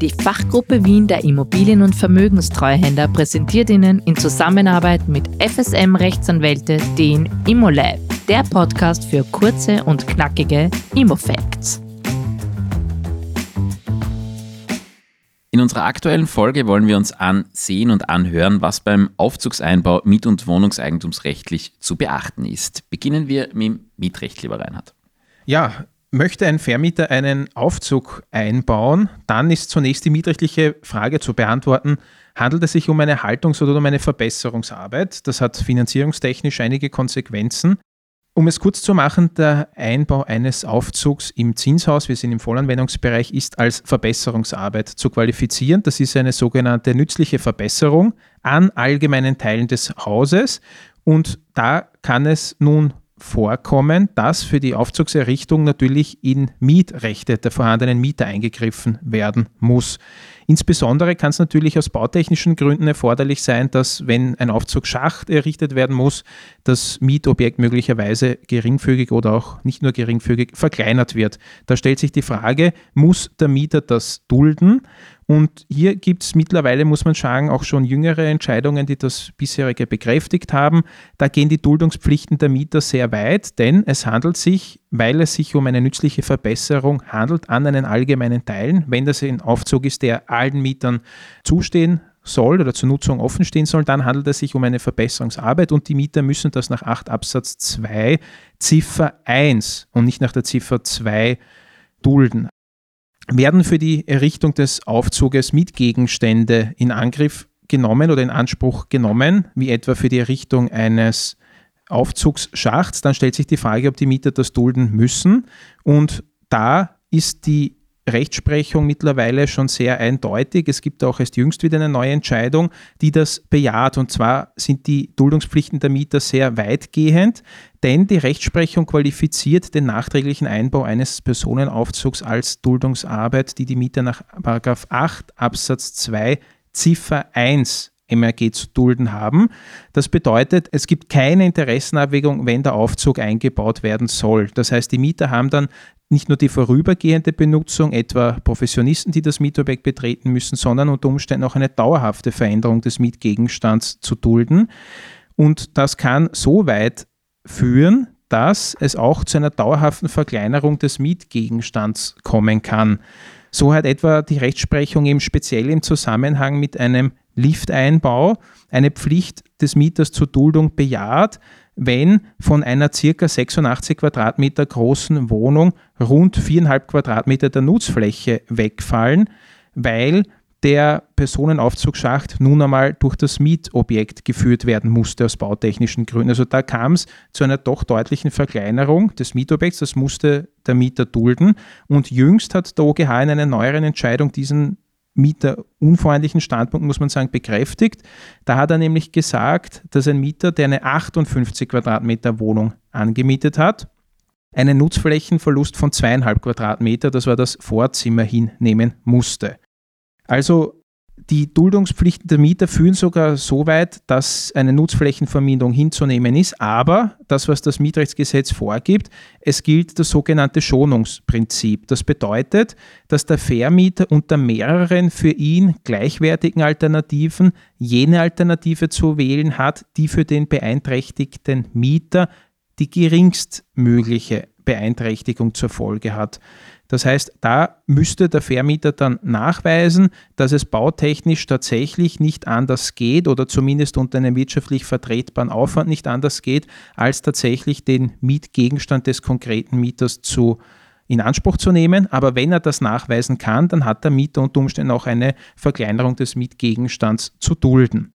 Die Fachgruppe Wien der Immobilien- und Vermögenstreuhänder präsentiert Ihnen in Zusammenarbeit mit FSM Rechtsanwälte den ImmoLab, der Podcast für kurze und knackige Immofacts. In unserer aktuellen Folge wollen wir uns ansehen und anhören, was beim Aufzugseinbau miet- und wohnungseigentumsrechtlich zu beachten ist. Beginnen wir mit dem Mietrecht, lieber Reinhard. Ja, Möchte ein Vermieter einen Aufzug einbauen, dann ist zunächst die mietrechtliche Frage zu beantworten, handelt es sich um eine Haltungs- oder um eine Verbesserungsarbeit? Das hat finanzierungstechnisch einige Konsequenzen. Um es kurz zu machen, der Einbau eines Aufzugs im Zinshaus, wir sind im Vollanwendungsbereich, ist als Verbesserungsarbeit zu qualifizieren. Das ist eine sogenannte nützliche Verbesserung an allgemeinen Teilen des Hauses und da kann es nun vorkommen, dass für die Aufzugserrichtung natürlich in Mietrechte der vorhandenen Mieter eingegriffen werden muss. Insbesondere kann es natürlich aus bautechnischen Gründen erforderlich sein, dass wenn ein Aufzugsschacht errichtet werden muss, das Mietobjekt möglicherweise geringfügig oder auch nicht nur geringfügig verkleinert wird. Da stellt sich die Frage, muss der Mieter das dulden? Und hier gibt es mittlerweile, muss man sagen, auch schon jüngere Entscheidungen, die das bisherige bekräftigt haben. Da gehen die Duldungspflichten der Mieter sehr weit, denn es handelt sich, weil es sich um eine nützliche Verbesserung handelt, an einen allgemeinen Teilen. Wenn das ein Aufzug ist, der allen Mietern zustehen soll oder zur Nutzung offen stehen soll, dann handelt es sich um eine Verbesserungsarbeit und die Mieter müssen das nach 8 Absatz 2 Ziffer 1 und nicht nach der Ziffer 2 dulden werden für die Errichtung des Aufzuges Mietgegenstände in Angriff genommen oder in Anspruch genommen, wie etwa für die Errichtung eines Aufzugsschachts, dann stellt sich die Frage, ob die Mieter das dulden müssen. Und da ist die Rechtsprechung mittlerweile schon sehr eindeutig. Es gibt auch erst jüngst wieder eine neue Entscheidung, die das bejaht. Und zwar sind die Duldungspflichten der Mieter sehr weitgehend, denn die Rechtsprechung qualifiziert den nachträglichen Einbau eines Personenaufzugs als Duldungsarbeit, die die Mieter nach 8 Absatz 2 Ziffer 1 MRG zu dulden haben. Das bedeutet, es gibt keine Interessenabwägung, wenn der Aufzug eingebaut werden soll. Das heißt, die Mieter haben dann nicht nur die vorübergehende Benutzung, etwa Professionisten, die das Mietobjekt betreten müssen, sondern unter Umständen auch eine dauerhafte Veränderung des Mietgegenstands zu dulden. Und das kann so weit führen, dass es auch zu einer dauerhaften Verkleinerung des Mietgegenstands kommen kann. So hat etwa die Rechtsprechung eben speziell im Zusammenhang mit einem Lifteinbau eine Pflicht des Mieters zur Duldung bejaht, wenn von einer circa 86 Quadratmeter großen Wohnung rund 4,5 Quadratmeter der Nutzfläche wegfallen, weil der Personenaufzugsschacht nun einmal durch das Mietobjekt geführt werden musste aus bautechnischen Gründen. Also da kam es zu einer doch deutlichen Verkleinerung des Mietobjekts, das musste der Mieter dulden. Und jüngst hat der OGH in einer neueren Entscheidung diesen mieterunfreundlichen Standpunkt, muss man sagen, bekräftigt. Da hat er nämlich gesagt, dass ein Mieter, der eine 58 Quadratmeter Wohnung angemietet hat, einen Nutzflächenverlust von zweieinhalb Quadratmeter, das war das Vorzimmer, hinnehmen musste. Also die Duldungspflichten der Mieter führen sogar so weit, dass eine Nutzflächenverminderung hinzunehmen ist. Aber das, was das Mietrechtsgesetz vorgibt, es gilt das sogenannte Schonungsprinzip. Das bedeutet, dass der Vermieter unter mehreren für ihn gleichwertigen Alternativen jene Alternative zu wählen hat, die für den beeinträchtigten Mieter die geringstmögliche Beeinträchtigung zur Folge hat. Das heißt, da müsste der Vermieter dann nachweisen, dass es bautechnisch tatsächlich nicht anders geht oder zumindest unter einem wirtschaftlich vertretbaren Aufwand nicht anders geht, als tatsächlich den Mietgegenstand des konkreten Mieters zu in Anspruch zu nehmen. Aber wenn er das nachweisen kann, dann hat der Mieter unter Umständen auch eine Verkleinerung des Mietgegenstands zu dulden.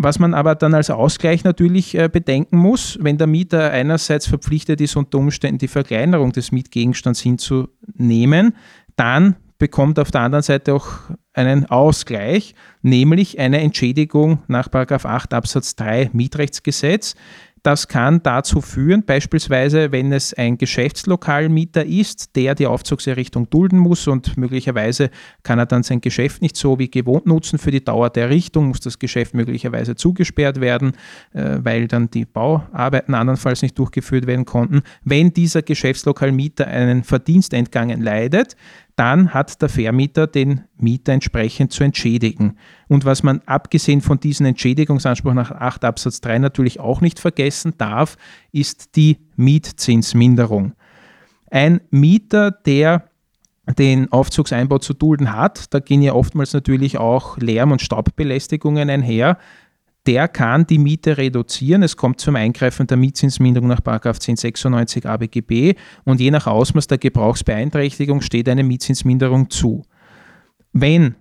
Was man aber dann als Ausgleich natürlich äh, bedenken muss, wenn der Mieter einerseits verpflichtet ist, unter Umständen die Verkleinerung des Mietgegenstands hinzunehmen, dann bekommt auf der anderen Seite auch einen Ausgleich, nämlich eine Entschädigung nach 8 Absatz 3 Mietrechtsgesetz, das kann dazu führen, beispielsweise, wenn es ein Geschäftslokalmieter ist, der die Aufzugserrichtung dulden muss und möglicherweise kann er dann sein Geschäft nicht so wie gewohnt nutzen für die Dauer der Errichtung, muss das Geschäft möglicherweise zugesperrt werden, äh, weil dann die Bauarbeiten andernfalls nicht durchgeführt werden konnten. Wenn dieser Geschäftslokalmieter einen Verdienstentgang leidet, dann hat der Vermieter den Mieter entsprechend zu entschädigen. Und was man abgesehen von diesem Entschädigungsanspruch nach 8 Absatz 3 natürlich auch nicht vergessen darf, ist die Mietzinsminderung. Ein Mieter, der den Aufzugseinbau zu dulden hat, da gehen ja oftmals natürlich auch Lärm- und Staubbelästigungen einher, der kann die Miete reduzieren. Es kommt zum Eingreifen der Mietzinsminderung nach 1096 ABGB und je nach Ausmaß der Gebrauchsbeeinträchtigung steht eine Mietzinsminderung zu. Wenn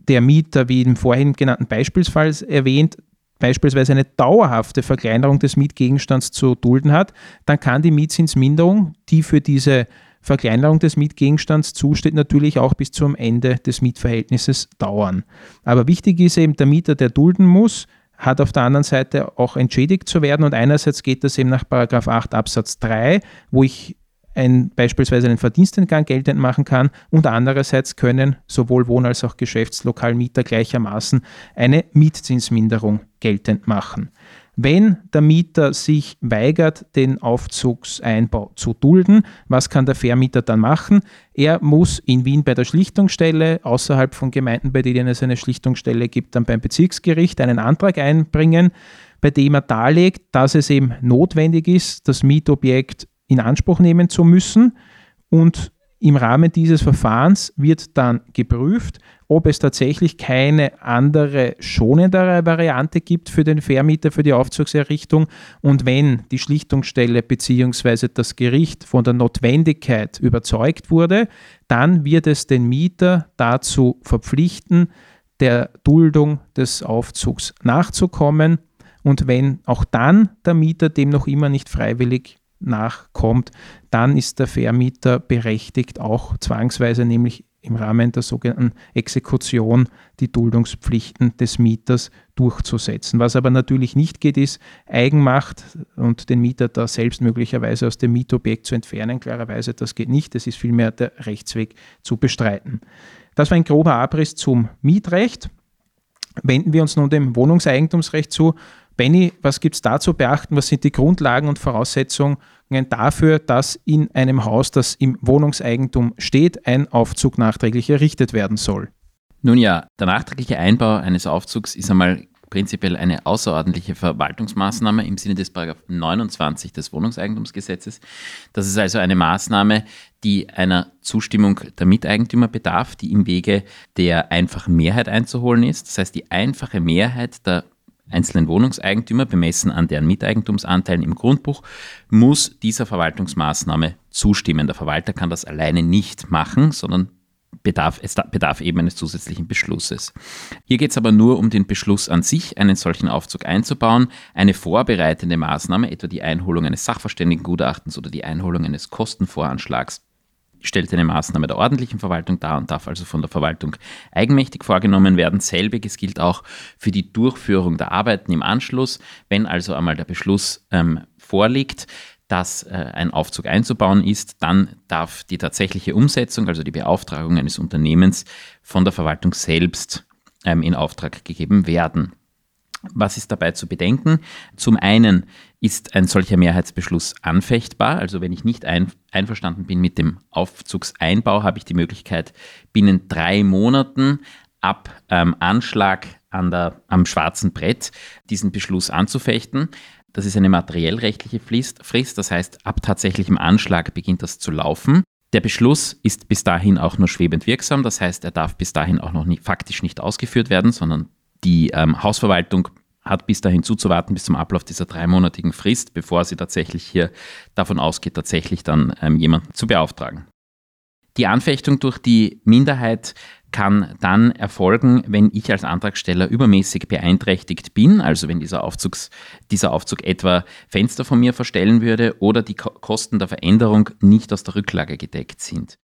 der Mieter, wie im vorhin genannten Beispielsfall erwähnt, beispielsweise eine dauerhafte Verkleinerung des Mietgegenstands zu dulden hat, dann kann die Mietzinsminderung, die für diese Verkleinerung des Mietgegenstands zusteht, natürlich auch bis zum Ende des Mietverhältnisses dauern. Aber wichtig ist eben der Mieter, der dulden muss, hat auf der anderen Seite auch entschädigt zu werden. Und einerseits geht das eben nach 8 Absatz 3, wo ich ein, beispielsweise einen Verdienstentgang geltend machen kann und andererseits können sowohl Wohn- als auch Geschäftslokalmieter gleichermaßen eine Mietzinsminderung geltend machen. Wenn der Mieter sich weigert, den Aufzugseinbau zu dulden, was kann der Vermieter dann machen? Er muss in Wien bei der Schlichtungsstelle, außerhalb von Gemeinden, bei denen es eine Schlichtungsstelle gibt, dann beim Bezirksgericht einen Antrag einbringen, bei dem er darlegt, dass es eben notwendig ist, das Mietobjekt in Anspruch nehmen zu müssen und im Rahmen dieses Verfahrens wird dann geprüft, ob es tatsächlich keine andere schonendere Variante gibt für den Vermieter für die Aufzugserrichtung und wenn die Schlichtungsstelle bzw. das Gericht von der Notwendigkeit überzeugt wurde, dann wird es den Mieter dazu verpflichten, der Duldung des Aufzugs nachzukommen und wenn auch dann der Mieter dem noch immer nicht freiwillig nachkommt, dann ist der Vermieter berechtigt, auch zwangsweise, nämlich im Rahmen der sogenannten Exekution, die Duldungspflichten des Mieters durchzusetzen. Was aber natürlich nicht geht, ist Eigenmacht und den Mieter da selbst möglicherweise aus dem Mietobjekt zu entfernen. Klarerweise, das geht nicht. Es ist vielmehr der Rechtsweg zu bestreiten. Das war ein grober Abriss zum Mietrecht. Wenden wir uns nun dem Wohnungseigentumsrecht zu. Benny, was gibt es da zu beachten? Was sind die Grundlagen und Voraussetzungen dafür, dass in einem Haus, das im Wohnungseigentum steht, ein Aufzug nachträglich errichtet werden soll? Nun ja, der nachträgliche Einbau eines Aufzugs ist einmal prinzipiell eine außerordentliche Verwaltungsmaßnahme im Sinne des 29 des Wohnungseigentumsgesetzes. Das ist also eine Maßnahme, die einer Zustimmung der Miteigentümer bedarf, die im Wege der einfachen Mehrheit einzuholen ist. Das heißt, die einfache Mehrheit der einzelnen Wohnungseigentümer, bemessen an deren Miteigentumsanteilen im Grundbuch, muss dieser Verwaltungsmaßnahme zustimmen. Der Verwalter kann das alleine nicht machen, sondern bedarf, es bedarf eben eines zusätzlichen Beschlusses. Hier geht es aber nur um den Beschluss an sich, einen solchen Aufzug einzubauen. Eine vorbereitende Maßnahme, etwa die Einholung eines Sachverständigengutachtens oder die Einholung eines Kostenvoranschlags, stellt eine Maßnahme der ordentlichen Verwaltung dar und darf also von der Verwaltung eigenmächtig vorgenommen werden. Selbiges gilt auch für die Durchführung der Arbeiten im Anschluss. Wenn also einmal der Beschluss ähm, vorliegt, dass äh, ein Aufzug einzubauen ist, dann darf die tatsächliche Umsetzung, also die Beauftragung eines Unternehmens von der Verwaltung selbst ähm, in Auftrag gegeben werden. Was ist dabei zu bedenken? Zum einen ist ein solcher Mehrheitsbeschluss anfechtbar. Also wenn ich nicht ein, einverstanden bin mit dem Aufzugseinbau, habe ich die Möglichkeit, binnen drei Monaten ab ähm, Anschlag an der, am schwarzen Brett diesen Beschluss anzufechten. Das ist eine materiellrechtliche Frist, das heißt, ab tatsächlichem Anschlag beginnt das zu laufen. Der Beschluss ist bis dahin auch nur schwebend wirksam, das heißt, er darf bis dahin auch noch nicht, faktisch nicht ausgeführt werden, sondern die ähm, Hausverwaltung hat bis dahin zuzuwarten, bis zum Ablauf dieser dreimonatigen Frist, bevor sie tatsächlich hier davon ausgeht, tatsächlich dann ähm, jemanden zu beauftragen. Die Anfechtung durch die Minderheit kann dann erfolgen, wenn ich als Antragsteller übermäßig beeinträchtigt bin, also wenn dieser, Aufzugs, dieser Aufzug etwa Fenster von mir verstellen würde oder die Kosten der Veränderung nicht aus der Rücklage gedeckt sind.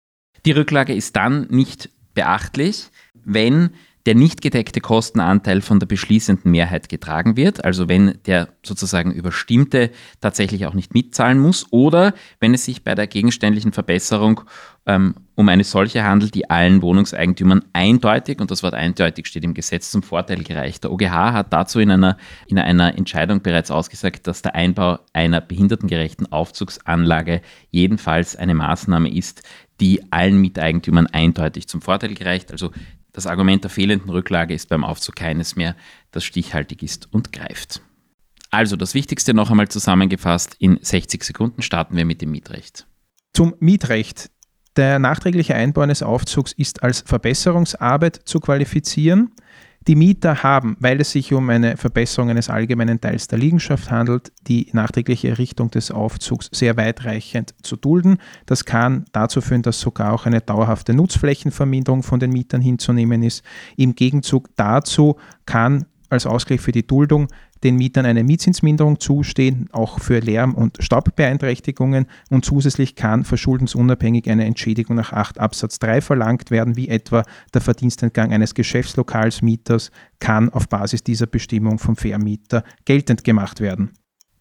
Die Rücklage ist dann nicht beachtlich, wenn der nicht gedeckte Kostenanteil von der beschließenden Mehrheit getragen wird, also wenn der sozusagen Überstimmte tatsächlich auch nicht mitzahlen muss oder wenn es sich bei der gegenständlichen Verbesserung ähm, um eine solche handelt, die allen Wohnungseigentümern eindeutig, und das Wort eindeutig steht im Gesetz zum Vorteil gereicht. Der OGH hat dazu in einer, in einer Entscheidung bereits ausgesagt, dass der Einbau einer behindertengerechten Aufzugsanlage jedenfalls eine Maßnahme ist, die allen Miteigentümern eindeutig zum Vorteil gereicht. Also das Argument der fehlenden Rücklage ist beim Aufzug keines mehr, das stichhaltig ist und greift. Also das Wichtigste noch einmal zusammengefasst, in 60 Sekunden starten wir mit dem Mietrecht. Zum Mietrecht. Der nachträgliche Einbau eines Aufzugs ist als Verbesserungsarbeit zu qualifizieren. Die Mieter haben, weil es sich um eine Verbesserung eines allgemeinen Teils der Liegenschaft handelt, die nachträgliche Errichtung des Aufzugs sehr weitreichend zu dulden. Das kann dazu führen, dass sogar auch eine dauerhafte Nutzflächenverminderung von den Mietern hinzunehmen ist. Im Gegenzug dazu kann als Ausgleich für die Duldung den Mietern eine Mietzinsminderung zustehen, auch für Lärm- und Staubbeeinträchtigungen und zusätzlich kann verschuldensunabhängig eine Entschädigung nach 8 Absatz 3 verlangt werden, wie etwa der Verdienstentgang eines Geschäftslokalsmieters kann auf Basis dieser Bestimmung vom Vermieter geltend gemacht werden.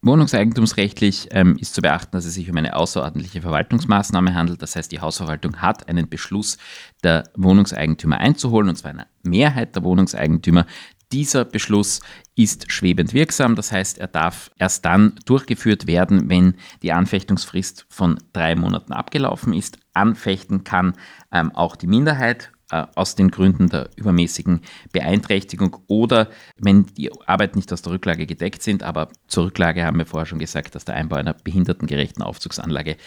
Wohnungseigentumsrechtlich ähm, ist zu beachten, dass es sich um eine außerordentliche Verwaltungsmaßnahme handelt. Das heißt, die Hausverwaltung hat einen Beschluss der Wohnungseigentümer einzuholen, und zwar einer Mehrheit der Wohnungseigentümer. Dieser Beschluss ist schwebend wirksam, das heißt, er darf erst dann durchgeführt werden, wenn die Anfechtungsfrist von drei Monaten abgelaufen ist. Anfechten kann ähm, auch die Minderheit aus den Gründen der übermäßigen Beeinträchtigung oder wenn die Arbeiten nicht aus der Rücklage gedeckt sind, aber zur Rücklage haben wir vorher schon gesagt, dass der Einbau einer behindertengerechten Aufzugsanlage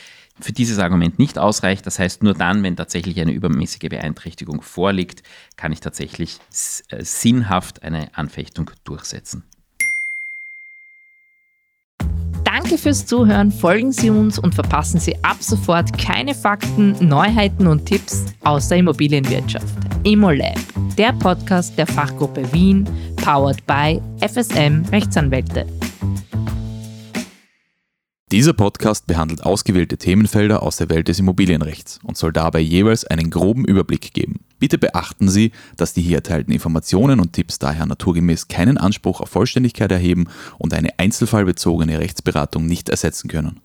für dieses Argument nicht ausreicht. Das heißt, nur dann, wenn tatsächlich eine übermäßige Beeinträchtigung vorliegt, kann ich tatsächlich äh, sinnhaft eine Anfechtung durchsetzen. Danke fürs Zuhören, folgen Sie uns und verpassen Sie ab sofort keine Fakten, Neuheiten und Tipps aus der Immobilienwirtschaft. ImmoLab, der Podcast der Fachgruppe Wien, powered by FSM Rechtsanwälte. Dieser Podcast behandelt ausgewählte Themenfelder aus der Welt des Immobilienrechts und soll dabei jeweils einen groben Überblick geben. Bitte beachten Sie, dass die hier erteilten Informationen und Tipps daher naturgemäß keinen Anspruch auf Vollständigkeit erheben und eine einzelfallbezogene Rechtsberatung nicht ersetzen können.